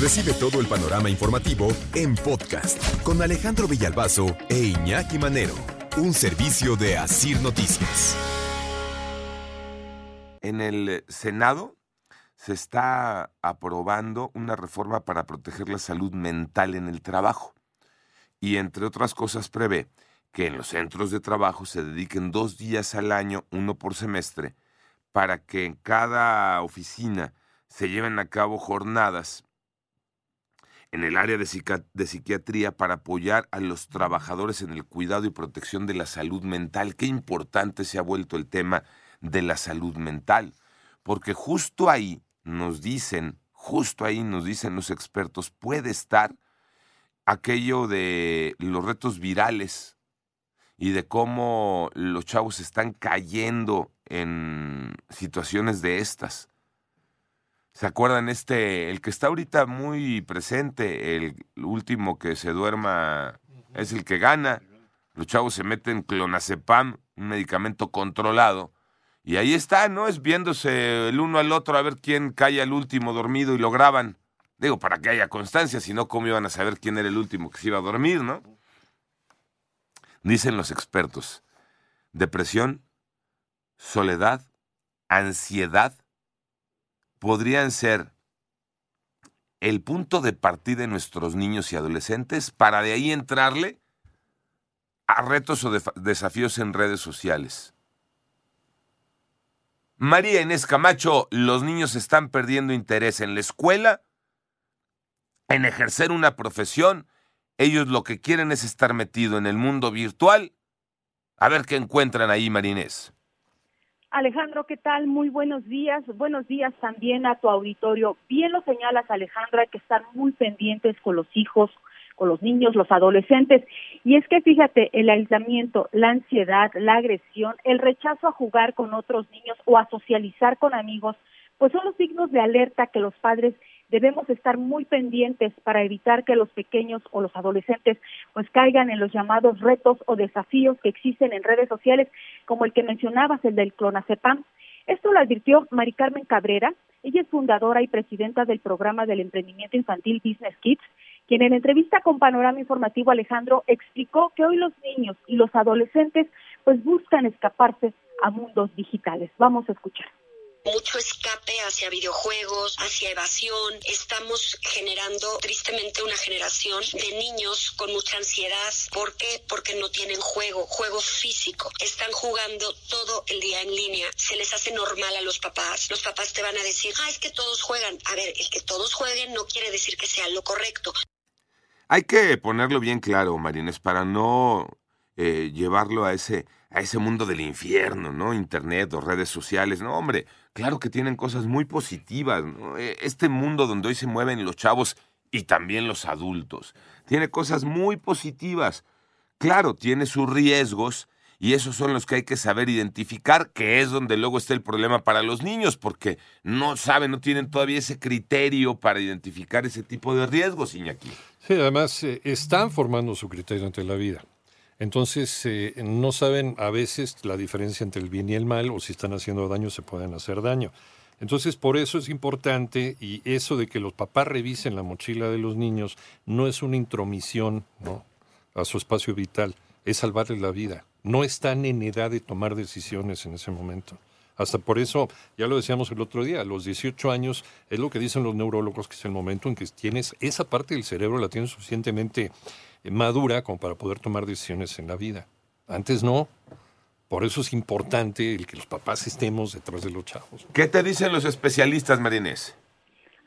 Recibe todo el panorama informativo en podcast con Alejandro Villalbazo e Iñaki Manero. Un servicio de Asir Noticias. En el Senado se está aprobando una reforma para proteger la salud mental en el trabajo. Y entre otras cosas prevé que en los centros de trabajo se dediquen dos días al año, uno por semestre, para que en cada oficina se lleven a cabo jornadas en el área de, psiquiatría para apoyar a los trabajadores en el cuidado y protección de la salud mental. Qué importante se ha vuelto el tema de la salud mental, porque justo ahí nos dicen, justo ahí nos dicen los expertos, puede estar aquello de los retos virales y de cómo los chavos están cayendo en situaciones de estas. ¿Se acuerdan este, el que está ahorita muy presente, el último que se duerma es el que gana? Los chavos se meten clonazepam, un medicamento controlado, y ahí está, ¿no? Es viéndose el uno al otro a ver quién cae al último dormido y lo graban. Digo, para que haya constancia, si no, ¿cómo iban a saber quién era el último que se iba a dormir, no? Dicen los expertos, depresión, soledad, ansiedad, podrían ser el punto de partida de nuestros niños y adolescentes para de ahí entrarle a retos o desafíos en redes sociales. María Inés Camacho, los niños están perdiendo interés en la escuela, en ejercer una profesión. Ellos lo que quieren es estar metido en el mundo virtual. A ver qué encuentran ahí, Marinés. Alejandro, ¿qué tal? Muy buenos días. Buenos días también a tu auditorio. Bien lo señalas, Alejandro, hay que estar muy pendientes con los hijos, con los niños, los adolescentes. Y es que fíjate, el aislamiento, la ansiedad, la agresión, el rechazo a jugar con otros niños o a socializar con amigos, pues son los signos de alerta que los padres debemos estar muy pendientes para evitar que los pequeños o los adolescentes pues caigan en los llamados retos o desafíos que existen en redes sociales, como el que mencionabas, el del clonazepam. Esto lo advirtió Mari Carmen Cabrera, ella es fundadora y presidenta del programa del emprendimiento infantil Business Kids, quien en entrevista con Panorama Informativo Alejandro explicó que hoy los niños y los adolescentes pues buscan escaparse a mundos digitales. Vamos a escuchar mucho escape hacia videojuegos, hacia evasión. Estamos generando tristemente una generación de niños con mucha ansiedad. ¿Por qué? Porque no tienen juego, juego físico. Están jugando todo el día en línea. Se les hace normal a los papás. Los papás te van a decir, ah, es que todos juegan. A ver, el que todos jueguen no quiere decir que sea lo correcto. Hay que ponerlo bien claro, Marines, para no eh, llevarlo a ese, a ese mundo del infierno, ¿no? Internet o redes sociales. No, hombre, claro que tienen cosas muy positivas. E, este mundo donde hoy se mueven los chavos y también los adultos, tiene cosas muy positivas. Claro, tiene sus riesgos y esos son los que hay que saber identificar, que es donde luego está el problema para los niños, porque no saben, no tienen todavía ese criterio para identificar ese tipo de riesgos, Iñaki. Sí, además eh, están formando su criterio ante la vida. Entonces, eh, no saben a veces la diferencia entre el bien y el mal, o si están haciendo daño, se pueden hacer daño. Entonces, por eso es importante, y eso de que los papás revisen la mochila de los niños, no es una intromisión a su espacio vital, es salvarles la vida no están en edad de tomar decisiones en ese momento. Hasta por eso, ya lo decíamos el otro día, a los 18 años es lo que dicen los neurólogos, que es el momento en que tienes esa parte del cerebro, la tienes suficientemente eh, madura como para poder tomar decisiones en la vida. Antes no. Por eso es importante el que los papás estemos detrás de los chavos. ¿Qué te dicen los especialistas, Marinés?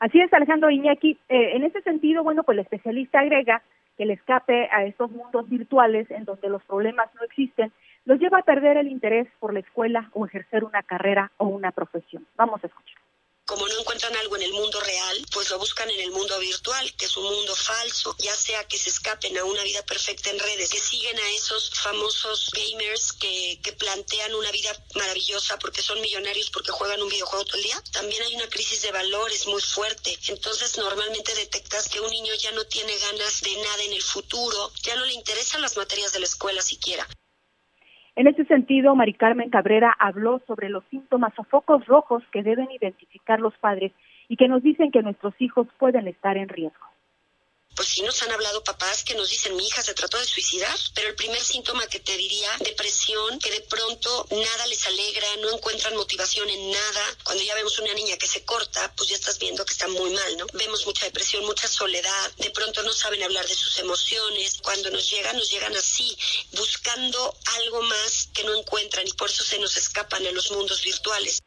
Así es, Alejandro Iñaki. Eh, en ese sentido, bueno, pues el especialista agrega que el escape a estos mundos virtuales en donde los problemas no existen los lleva a perder el interés por la escuela o ejercer una carrera o una profesión. Vamos a escuchar como no encuentran algo en el mundo real, pues lo buscan en el mundo virtual, que es un mundo falso, ya sea que se escapen a una vida perfecta en redes, que siguen a esos famosos gamers que, que plantean una vida maravillosa porque son millonarios, porque juegan un videojuego todo el día. También hay una crisis de valores muy fuerte. Entonces normalmente detectas que un niño ya no tiene ganas de nada en el futuro, ya no le interesan las materias de la escuela siquiera. En ese sentido, Mari Carmen Cabrera habló sobre los síntomas o focos rojos que deben identificar los padres y que nos dicen que nuestros hijos pueden estar en riesgo pues sí nos han hablado papás que nos dicen mi hija se trató de suicidar, pero el primer síntoma que te diría, depresión, que de pronto nada les alegra, no encuentran motivación en nada. Cuando ya vemos una niña que se corta, pues ya estás viendo que está muy mal, ¿no? Vemos mucha depresión, mucha soledad, de pronto no saben hablar de sus emociones. Cuando nos llegan, nos llegan así, buscando algo más que no encuentran y por eso se nos escapan a los mundos virtuales.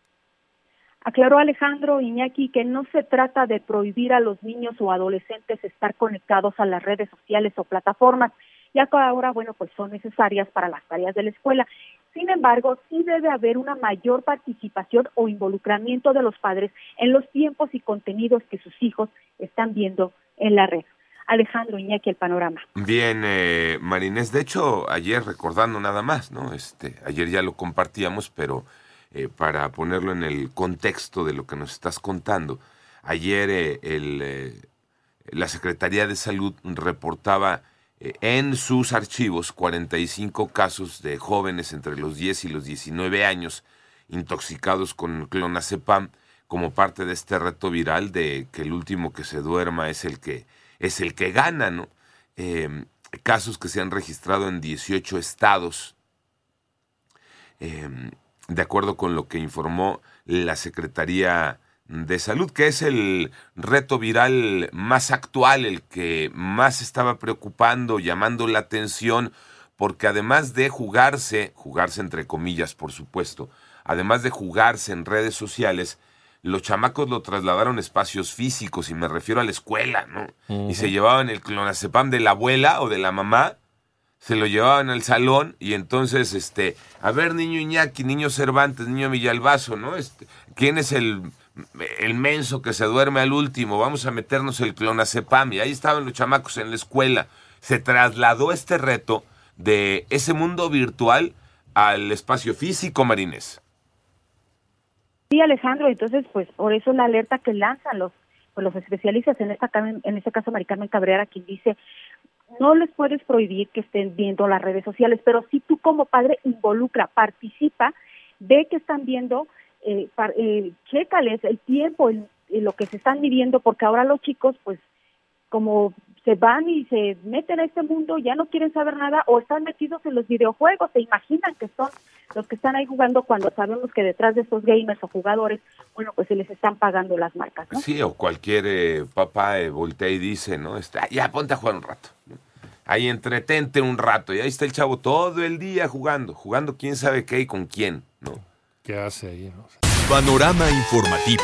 Aclaró Alejandro Iñaki que no se trata de prohibir a los niños o adolescentes estar conectados a las redes sociales o plataformas, ya que ahora, bueno, pues son necesarias para las tareas de la escuela. Sin embargo, sí debe haber una mayor participación o involucramiento de los padres en los tiempos y contenidos que sus hijos están viendo en la red. Alejandro Iñaki, el panorama. Bien, eh, Marinés, de hecho, ayer recordando nada más, ¿no? Este, ayer ya lo compartíamos, pero eh, para ponerlo en el contexto de lo que nos estás contando. Ayer eh, eh, la Secretaría de Salud reportaba en sus archivos 45 casos de jóvenes entre los 10 y los 19 años intoxicados con clonazepam como parte de este reto viral de que el último que se duerma es el que es el que gana, ¿no? casos que se han registrado en 18 estados de acuerdo con lo que informó la Secretaría de Salud, que es el reto viral más actual, el que más estaba preocupando, llamando la atención, porque además de jugarse, jugarse entre comillas, por supuesto, además de jugarse en redes sociales, los chamacos lo trasladaron a espacios físicos, y me refiero a la escuela, ¿no? Y se llevaban el clonazepam de la abuela o de la mamá se lo llevaban al salón y entonces, este, a ver, niño Iñaki, niño Cervantes, niño Villalbazo, ¿no? Este, ¿Quién es el, el menso que se duerme al último? Vamos a meternos el clonazepam. Y ahí estaban los chamacos en la escuela. Se trasladó este reto de ese mundo virtual al espacio físico, Marines. Sí, Alejandro, entonces, pues, por eso la alerta que lanzan los pues, los especialistas, en esta en este caso Maricarmen Cabrera, quien dice, no les puedes prohibir que estén viendo las redes sociales, pero si tú como padre involucra, participa, ve que están viendo, eh, eh, chécales el tiempo, el, lo que se están midiendo, porque ahora los chicos, pues, como se van y se meten a este mundo, ya no quieren saber nada o están metidos en los videojuegos, se imaginan que son los que están ahí jugando cuando sabemos que detrás de estos gamers o jugadores, bueno, pues se les están pagando las marcas, ¿no? Sí, o cualquier eh, papá eh, voltea y dice, ¿no? Está, ya ponte a jugar un rato. Ahí entretente un rato y ahí está el chavo todo el día jugando, jugando quién sabe qué y con quién, ¿no? ¿Qué hace ahí? Panorama informativo.